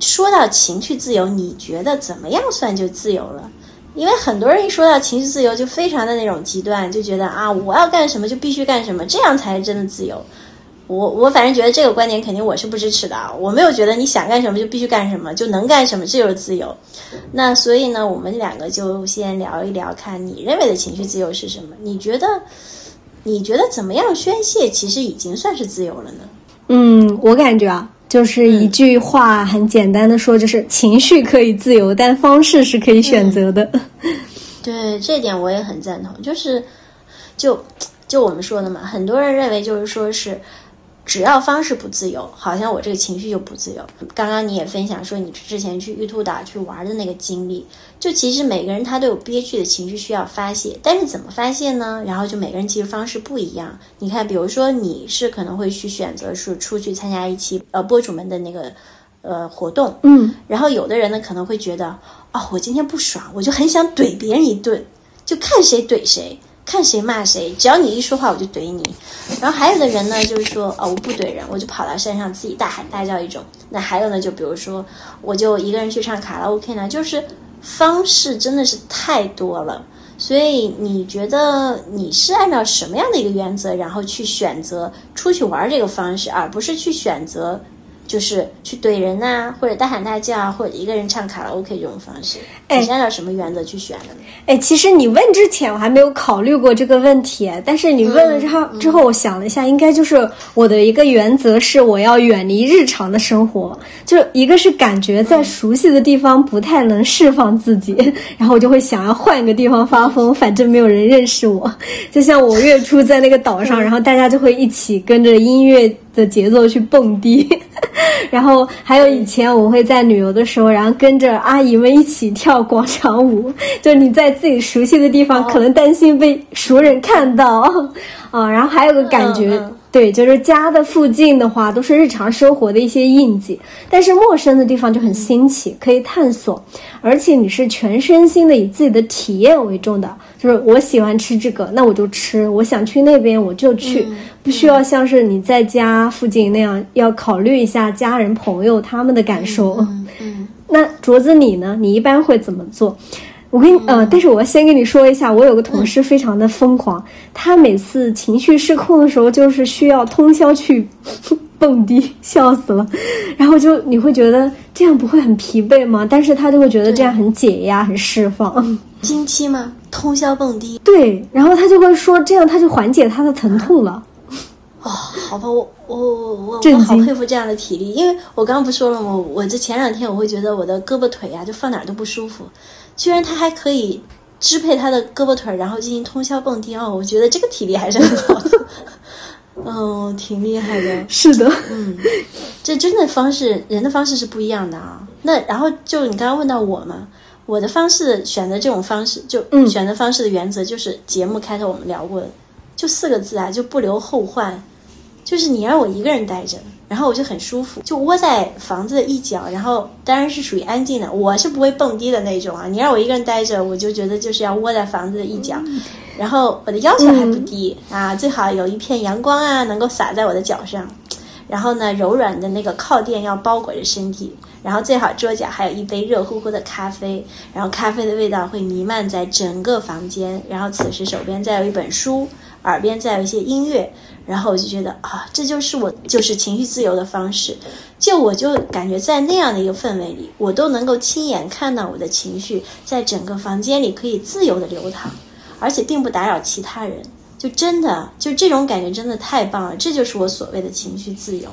说到情绪自由，你觉得怎么样算就自由了？因为很多人一说到情绪自由，就非常的那种极端，就觉得啊，我要干什么就必须干什么，这样才是真的自由。我我反正觉得这个观点肯定我是不支持的啊，我没有觉得你想干什么就必须干什么，就能干什么，这就是自由。那所以呢，我们两个就先聊一聊，看你认为的情绪自由是什么？你觉得你觉得怎么样宣泄，其实已经算是自由了呢？嗯，我感觉啊。就是一句话，很简单的说，就是情绪可以自由，但方式是可以选择的。对，这点我也很赞同。就是，就就我们说的嘛，很多人认为就是说是。只要方式不自由，好像我这个情绪就不自由。刚刚你也分享说你之前去玉兔岛去玩的那个经历，就其实每个人他都有憋屈的情绪需要发泄，但是怎么发泄呢？然后就每个人其实方式不一样。你看，比如说你是可能会去选择是出去参加一期呃博主们的那个呃活动，嗯，然后有的人呢可能会觉得哦，我今天不爽，我就很想怼别人一顿，就看谁怼谁。看谁骂谁，只要你一说话我就怼你。然后还有的人呢，就是说哦我不怼人，我就跑到山上自己大喊大叫一种。那还有呢，就比如说我就一个人去唱卡拉 OK 呢，就是方式真的是太多了。所以你觉得你是按照什么样的一个原则，然后去选择出去玩这个方式，而不是去选择？就是去怼人呐，或者大喊大叫，或者一个人唱卡拉 OK 这种方式，你是按照什么原则去选的呢？哎，其实你问之前我还没有考虑过这个问题，但是你问了之后，之后我想了一下，应该就是我的一个原则是我要远离日常的生活，就一个是感觉在熟悉的地方不太能释放自己，然后我就会想要换一个地方发疯，反正没有人认识我，就像我月初在那个岛上，然后大家就会一起跟着音乐。的节奏去蹦迪，然后还有以前我会在旅游的时候，然后跟着阿姨们一起跳广场舞。就你在自己熟悉的地方，可能担心被熟人看到 啊。然后还有个感觉，对，就是家的附近的话，都是日常生活的一些印记。但是陌生的地方就很新奇，可以探索，而且你是全身心的以自己的体验为重的。就是我喜欢吃这个，那我就吃；我想去那边，我就去。不需要像是你在家附近那样，要考虑一下家人朋友他们的感受。嗯，那镯子你呢？你一般会怎么做？我跟你呃，但是我要先跟你说一下，我有个同事非常的疯狂，他每次情绪失控的时候，就是需要通宵去蹦迪，笑死了。然后就你会觉得这样不会很疲惫吗？但是他就会觉得这样很解压、很释放。经期吗？通宵蹦迪？对，然后他就会说这样他就缓解他的疼痛了。哦，好吧，我我我我我好佩服这样的体力，因为我刚刚不说了吗？我这前两天我会觉得我的胳膊腿呀，就放哪儿都不舒服，居然他还可以支配他的胳膊腿，然后进行通宵蹦迪哦，我觉得这个体力还是很好的，嗯，挺厉害的。是的，嗯，这真的方式，人的方式是不一样的啊。那然后就你刚刚问到我嘛，我的方式选择这种方式，就选择方式的原则就是节目开头我们聊过的，就四个字啊，就不留后患。就是你让我一个人待着，然后我就很舒服，就窝在房子的一角，然后当然是属于安静的。我是不会蹦迪的那种啊。你让我一个人待着，我就觉得就是要窝在房子的一角，然后我的要求还不低啊，最好有一片阳光啊，能够洒在我的脚上，然后呢，柔软的那个靠垫要包裹着身体，然后最好桌角还有一杯热乎乎的咖啡，然后咖啡的味道会弥漫在整个房间，然后此时手边再有一本书，耳边再有一些音乐，然后我就觉得啊，这就是我就是情绪自由的方式，就我就感觉在那样的一个氛围里，我都能够亲眼看到我的情绪在整个房间里可以自由的流淌，而且并不打扰其他人。就真的就这种感觉真的太棒了，这就是我所谓的情绪自由。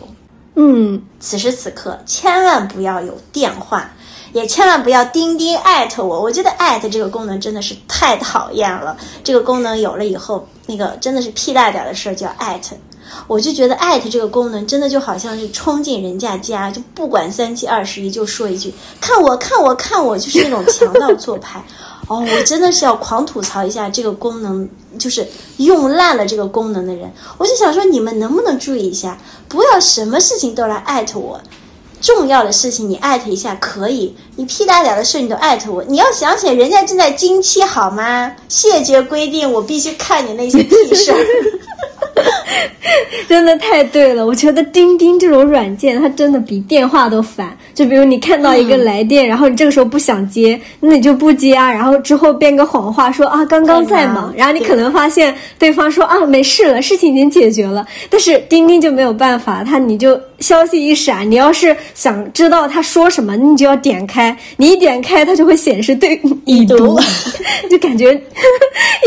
嗯，此时此刻千万不要有电话，也千万不要钉钉艾特我。我觉得艾特这个功能真的是太讨厌了。这个功能有了以后，那个真的是屁大点的事儿就要艾特。我就觉得艾特这个功能真的就好像是冲进人家家，就不管三七二十一就说一句看我看我看我，就是那种强盗做派。哦，我真的是要狂吐槽一下这个功能，就是用烂了这个功能的人。我就想说，你们能不能注意一下，不要什么事情都来艾特我。重要的事情你艾特一下可以，你屁大点的事你都艾特我，你要想想人家正在经期好吗？谢绝规定，我必须看你那些屁事儿。真的太对了，我觉得钉钉这种软件，它真的比电话都烦。就比如你看到一个来电，然后你这个时候不想接，那你就不接啊，然后之后编个谎话说啊刚刚在忙，然后你可能发现对方说啊没事了，事情已经解决了。但是钉钉就没有办法，它你就消息一闪，你要是想知道他说什么，你就要点开，你一点开它就会显示对已读，就感觉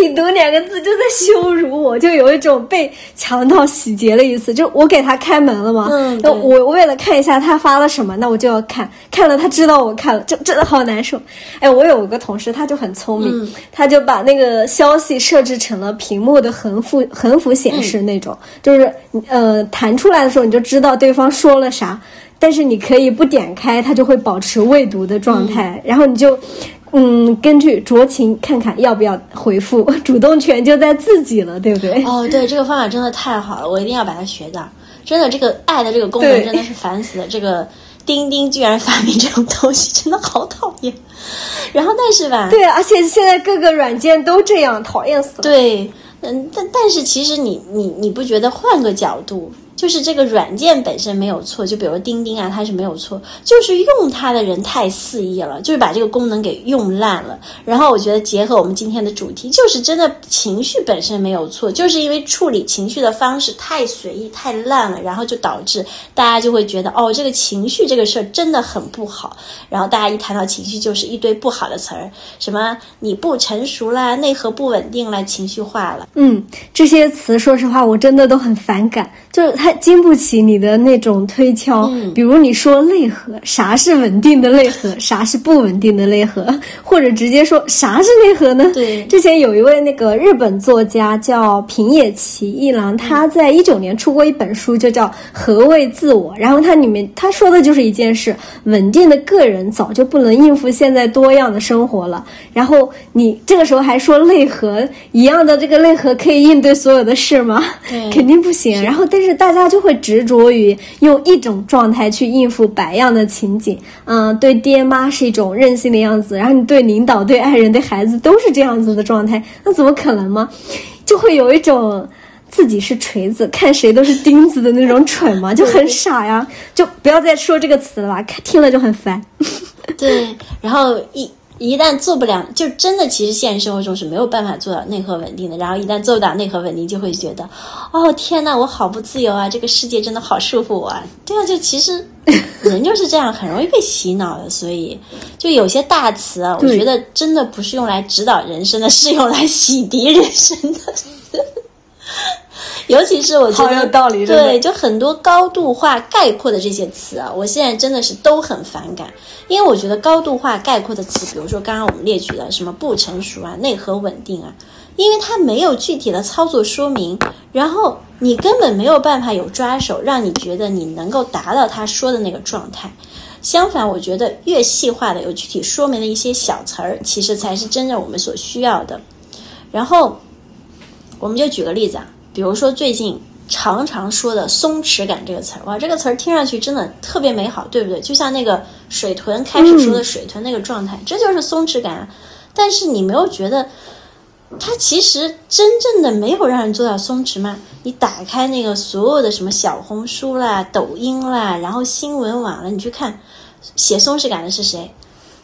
已读两个字就在羞辱我，就有一种被。强盗洗劫了一次，就我给他开门了嘛。嗯，那我为了看一下他发了什么，那我就要看，看了他知道我看了，就真的好难受。哎，我有个同事，他就很聪明，他就把那个消息设置成了屏幕的横幅横幅显示那种，就是呃弹出来的时候你就知道对方说了啥，但是你可以不点开，它就会保持未读的状态，然后你就。嗯，根据酌情看看要不要回复，主动权就在自己了，对不对？哦，对，这个方法真的太好了，我一定要把它学到。真的，这个爱的这个功能真的是烦死了。这个钉钉居然发明这种东西，真的好讨厌。然后，但是吧，对，而且现在各个软件都这样，讨厌死了。对，嗯，但但是其实你你你不觉得换个角度？就是这个软件本身没有错，就比如钉钉啊，它是没有错，就是用它的人太肆意了，就是把这个功能给用烂了。然后我觉得结合我们今天的主题，就是真的情绪本身没有错，就是因为处理情绪的方式太随意、太烂了，然后就导致大家就会觉得哦，这个情绪这个事儿真的很不好。然后大家一谈到情绪，就是一堆不好的词儿，什么你不成熟啦，内核不稳定啦，情绪化了。嗯，这些词说实话我真的都很反感，就是它。经不起你的那种推敲，比如你说内核，啥是稳定的内核，啥是不稳定的内核，或者直接说啥是内核呢？对，之前有一位那个日本作家叫平野启一郎，他在一九年出过一本书，就叫《何谓自我》，然后它里面他说的就是一件事：稳定的个人早就不能应付现在多样的生活了。然后你这个时候还说内核一样的这个内核可以应对所有的事吗？肯定不行。然后但是大家。就会执着于用一种状态去应付百样的情景，嗯，对爹妈是一种任性的样子，然后你对领导、对爱人、对孩子都是这样子的状态，那怎么可能吗？就会有一种自己是锤子，看谁都是钉子的那种蠢嘛，就很傻呀。就不要再说这个词了吧，听了就很烦。对，然后一。一旦做不了，就真的其实现实生活中是没有办法做到内核稳定的。然后一旦做不到内核稳定，就会觉得，哦天呐，我好不自由啊！这个世界真的好束缚我啊！这样就其实人就是这样，很容易被洗脑的。所以就有些大词啊，我觉得真的不是用来指导人生的，是用来洗涤人生的。尤其是我觉得，对，就很多高度化概括的这些词啊，我现在真的是都很反感，因为我觉得高度化概括的词，比如说刚刚我们列举的什么不成熟啊、内核稳定啊，因为它没有具体的操作说明，然后你根本没有办法有抓手，让你觉得你能够达到他说的那个状态。相反，我觉得越细化的有具体说明的一些小词儿，其实才是真正我们所需要的。然后，我们就举个例子啊。比如说最近常常说的“松弛感”这个词儿，哇，这个词儿听上去真的特别美好，对不对？就像那个水豚开始说的水豚那个状态，这就是松弛感。啊但是你没有觉得，它其实真正的没有让人做到松弛吗。你打开那个所有的什么小红书啦、抖音啦，然后新闻网了，你去看，写松弛感的是谁？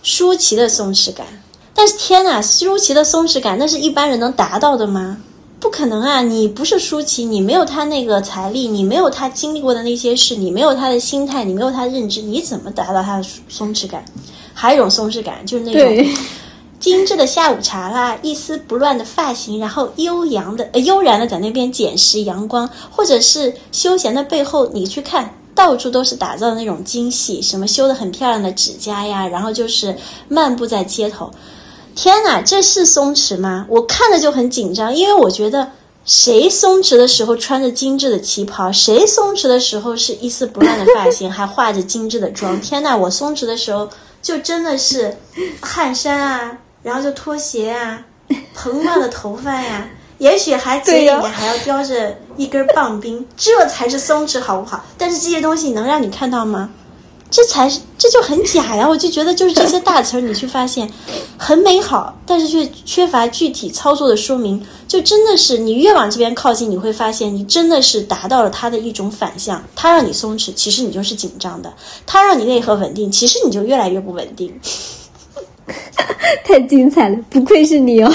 舒淇的松弛感。但是天呐，舒淇的松弛感，那是一般人能达到的吗？不可能啊！你不是舒淇，你没有他那个财力，你没有他经历过的那些事，你没有他的心态，你没有他的认知，你怎么达到他的松弛感？还有一种松弛感，就是那种精致的下午茶啦，一丝不乱的发型，然后悠扬的、呃悠然的在那边捡拾阳光，或者是休闲的背后，你去看，到处都是打造的那种精细，什么修的很漂亮的指甲呀，然后就是漫步在街头。天哪，这是松弛吗？我看着就很紧张，因为我觉得谁松弛的时候穿着精致的旗袍，谁松弛的时候是一丝不乱的发型，还化着精致的妆。天哪，我松弛的时候就真的是汗衫啊，然后就拖鞋啊，蓬乱的头发呀，也许还嘴里面还要叼着一根棒冰，这才是松弛，好不好？但是这些东西能让你看到吗？这才是，这就很假呀！我就觉得，就是这些大词儿，你去发现很美好，但是却缺乏具体操作的说明。就真的是，你越往这边靠近，你会发现，你真的是达到了它的一种反向。它让你松弛，其实你就是紧张的；它让你内核稳定，其实你就越来越不稳定。太精彩了，不愧是你哦！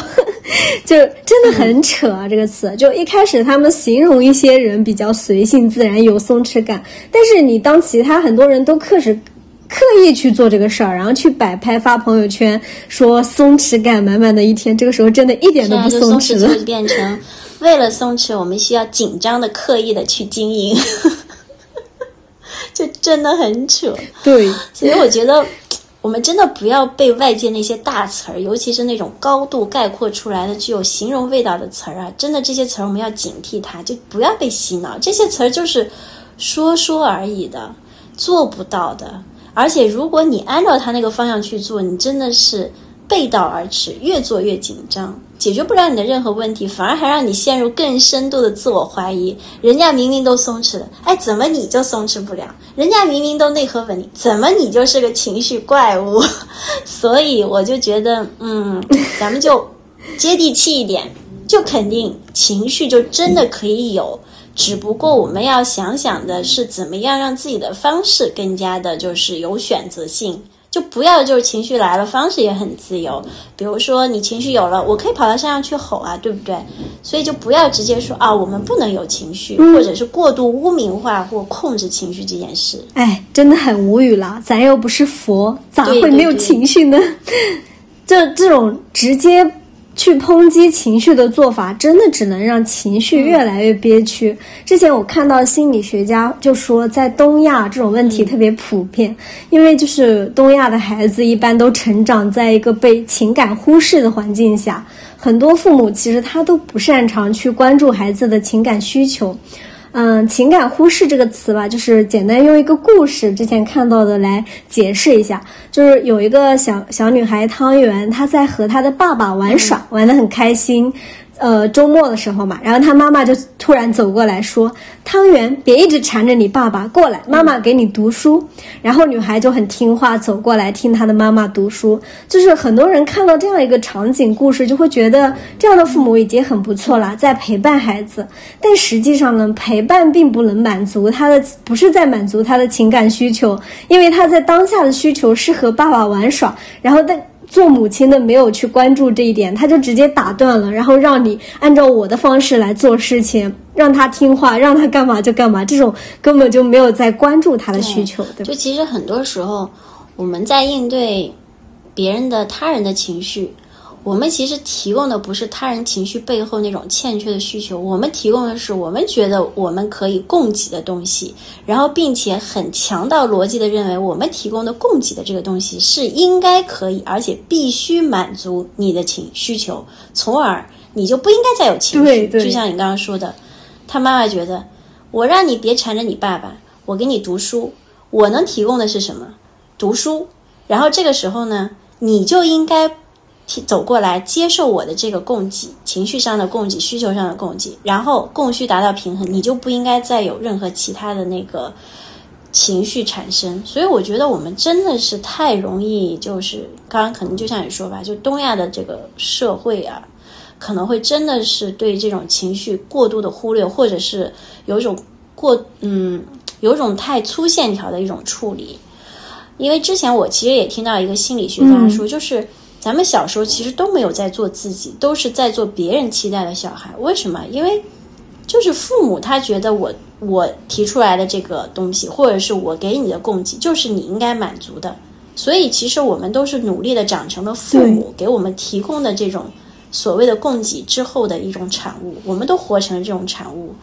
就真的很扯啊，这个词。就一开始他们形容一些人比较随性自然，有松弛感，但是你当其他很多人都刻是刻意去做这个事儿，然后去摆拍发朋友圈，说松弛感满满的一天，这个时候真的一点都不松弛了。就 变成为了松弛，我们需要紧张的、刻意的去经营，就真的很扯。对，所以我觉得。我们真的不要被外界那些大词儿，尤其是那种高度概括出来的、具有形容味道的词儿啊！真的，这些词儿我们要警惕它，就不要被洗脑。这些词儿就是说说而已的，做不到的。而且，如果你按照他那个方向去做，你真的是背道而驰，越做越紧张。解决不了你的任何问题，反而还让你陷入更深度的自我怀疑。人家明明都松弛了，哎，怎么你就松弛不了？人家明明都内核稳定，怎么你就是个情绪怪物？所以我就觉得，嗯，咱们就接地气一点，就肯定情绪就真的可以有，只不过我们要想想的是，怎么样让自己的方式更加的，就是有选择性。就不要就是情绪来了，方式也很自由。比如说你情绪有了，我可以跑到山上去吼啊，对不对？所以就不要直接说啊，我们不能有情绪，或者是过度污名化或控制情绪这件事。哎，真的很无语了，咱又不是佛，咋会没有情绪呢？这这种直接。去抨击情绪的做法，真的只能让情绪越来越憋屈。之前我看到心理学家就说，在东亚这种问题特别普遍，因为就是东亚的孩子一般都成长在一个被情感忽视的环境下，很多父母其实他都不擅长去关注孩子的情感需求。嗯，情感忽视这个词吧，就是简单用一个故事之前看到的来解释一下。就是有一个小小女孩汤圆，她在和她的爸爸玩耍，玩得很开心。呃，周末的时候嘛，然后他妈妈就突然走过来说：“汤圆，别一直缠着你爸爸，过来，妈妈给你读书。”然后女孩就很听话，走过来听她的妈妈读书。就是很多人看到这样一个场景故事，就会觉得这样的父母已经很不错了，在陪伴孩子。但实际上呢，陪伴并不能满足他的，不是在满足他的情感需求，因为他在当下的需求是和爸爸玩耍，然后但。做母亲的没有去关注这一点，他就直接打断了，然后让你按照我的方式来做事情，让他听话，让他干嘛就干嘛，这种根本就没有在关注他的需求，对吧？就其实很多时候，我们在应对别人的、他人的情绪。我们其实提供的不是他人情绪背后那种欠缺的需求，我们提供的是我们觉得我们可以供给的东西，然后并且很强到逻辑的认为我们提供的供给的这个东西是应该可以，而且必须满足你的情需求，从而你就不应该再有情绪。就像你刚刚说的，他妈妈觉得我让你别缠着你爸爸，我给你读书，我能提供的是什么？读书。然后这个时候呢，你就应该。走过来接受我的这个供给，情绪上的供给，需求上的供给，然后供需达到平衡，你就不应该再有任何其他的那个情绪产生。所以我觉得我们真的是太容易，就是刚刚可能就像你说吧，就东亚的这个社会啊，可能会真的是对这种情绪过度的忽略，或者是有一种过嗯，有一种太粗线条的一种处理。因为之前我其实也听到一个心理学家说，就是咱们小时候其实都没有在做自己，都是在做别人期待的小孩。为什么？因为就是父母他觉得我我提出来的这个东西，或者是我给你的供给，就是你应该满足的。所以其实我们都是努力的长成了父母给我们提供的这种所谓的供给之后的一种产物，我们都活成了这种产物。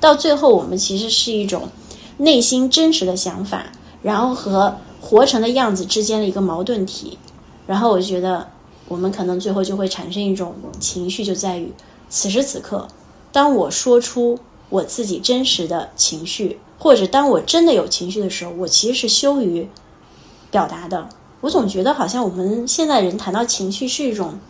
到最后，我们其实是一种内心真实的想法，然后和活成的样子之间的一个矛盾体。然后我就觉得，我们可能最后就会产生一种情绪，就在于此时此刻，当我说出我自己真实的情绪，或者当我真的有情绪的时候，我其实是羞于。表达的，我总觉得好像我们现在人谈到情绪是一种，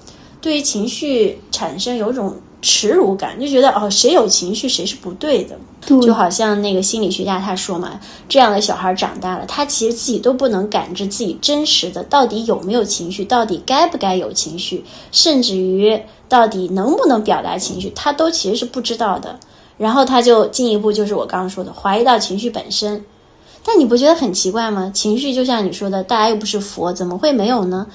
对于情绪产生有一种耻辱感，就觉得哦，谁有情绪谁是不对的，就好像那个心理学家他说嘛，这样的小孩长大了，他其实自己都不能感知自己真实的到底有没有情绪，到底该不该有情绪，甚至于到底能不能表达情绪，他都其实是不知道的。然后他就进一步就是我刚刚说的，怀疑到情绪本身。但你不觉得很奇怪吗？情绪就像你说的，大家又不是佛，怎么会没有呢？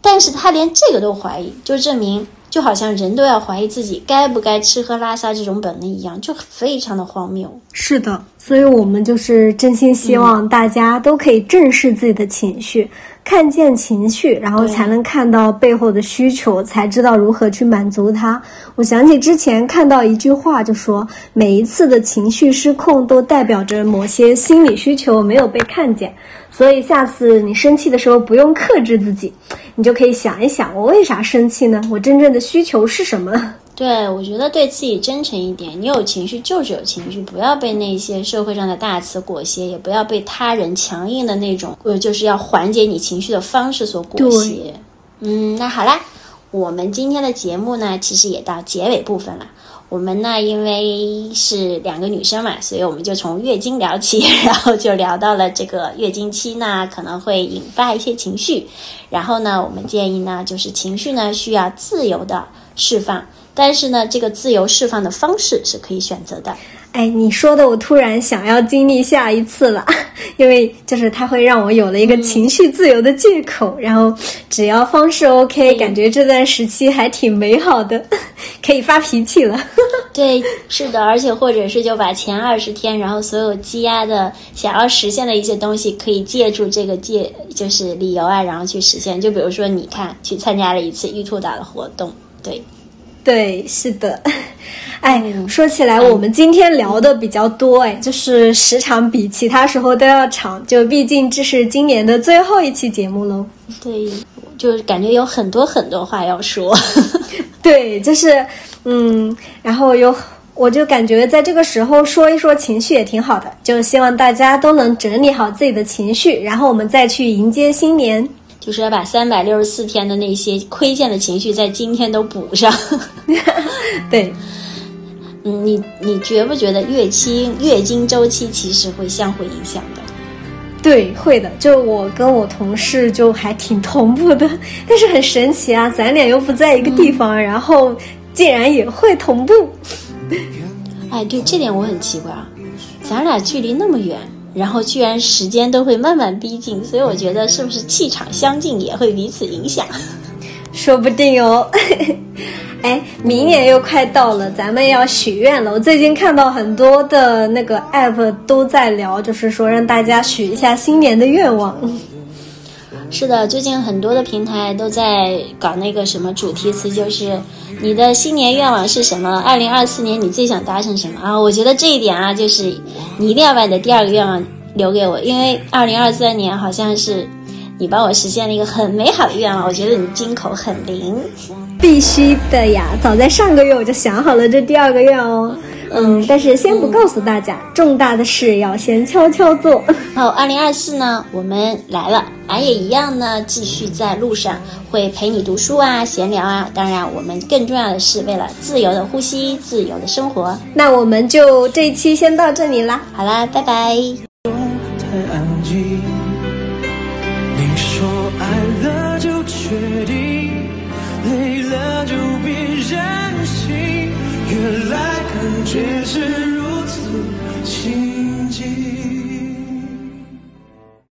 但是他连这个都怀疑，就证明，就好像人都要怀疑自己该不该吃喝拉撒这种本能一样，就非常的荒谬。是的，所以我们就是真心希望大家都可以正视自己的情绪。看见情绪，然后才能看到背后的需求，才知道如何去满足它。我想起之前看到一句话，就说每一次的情绪失控都代表着某些心理需求没有被看见。所以下次你生气的时候，不用克制自己，你就可以想一想，我为啥生气呢？我真正的需求是什么？对，我觉得对自己真诚一点。你有情绪就是有情绪，不要被那些社会上的大词裹挟，也不要被他人强硬的那种，呃，就是要缓解你情绪的方式所裹挟。嗯，那好啦，我们今天的节目呢，其实也到结尾部分了。我们呢，因为是两个女生嘛，所以我们就从月经聊起，然后就聊到了这个月经期呢，可能会引发一些情绪。然后呢，我们建议呢，就是情绪呢需要自由的释放。但是呢，这个自由释放的方式是可以选择的。哎，你说的我突然想要经历下一次了，因为就是它会让我有了一个情绪自由的借口。然后只要方式 OK，感觉这段时期还挺美好的，可以发脾气了。对，是的，而且或者是就把前二十天，然后所有积压的想要实现的一些东西，可以借助这个借就是理由啊，然后去实现。就比如说，你看去参加了一次玉兔岛的活动，对。对，是的，哎，说起来，我们今天聊的比较多，哎，就是时长比其他时候都要长，就毕竟这是今年的最后一期节目喽。对，就是感觉有很多很多话要说。对，就是，嗯，然后有，我就感觉在这个时候说一说情绪也挺好的，就希望大家都能整理好自己的情绪，然后我们再去迎接新年。就是要把三百六十四天的那些亏欠的情绪在今天都补上。对，嗯，你你觉不觉得月经月经周期其实会相互影响的？对，会的。就我跟我同事就还挺同步的，但是很神奇啊，咱俩又不在一个地方，然后竟然也会同步。哎，对，这点我很奇怪啊，咱俩距离那么远。然后居然时间都会慢慢逼近，所以我觉得是不是气场相近也会彼此影响？说不定哦。哎，明年又快到了，咱们要许愿了。我最近看到很多的那个 app 都在聊，就是说让大家许一下新年的愿望。是的，最近很多的平台都在搞那个什么主题词，就是你的新年愿望是什么？二零二四年你最想达成什么啊？我觉得这一点啊，就是你一定要把你的第二个愿望留给我，因为二零二三年好像是你帮我实现了一个很美好的愿望，我觉得你金口很灵。必须的呀，早在上个月我就想好了这第二个愿哦。嗯，但是先不告诉大家，重大的事要先悄悄做。好，二零二四呢，我们来了，俺也一样呢，继续在路上，会陪你读书啊，闲聊啊。当然，我们更重要的是为了自由的呼吸，自由的生活。那我们就这一期先到这里啦，好啦，拜拜。决定。累了就别任性，原来感觉是如此亲。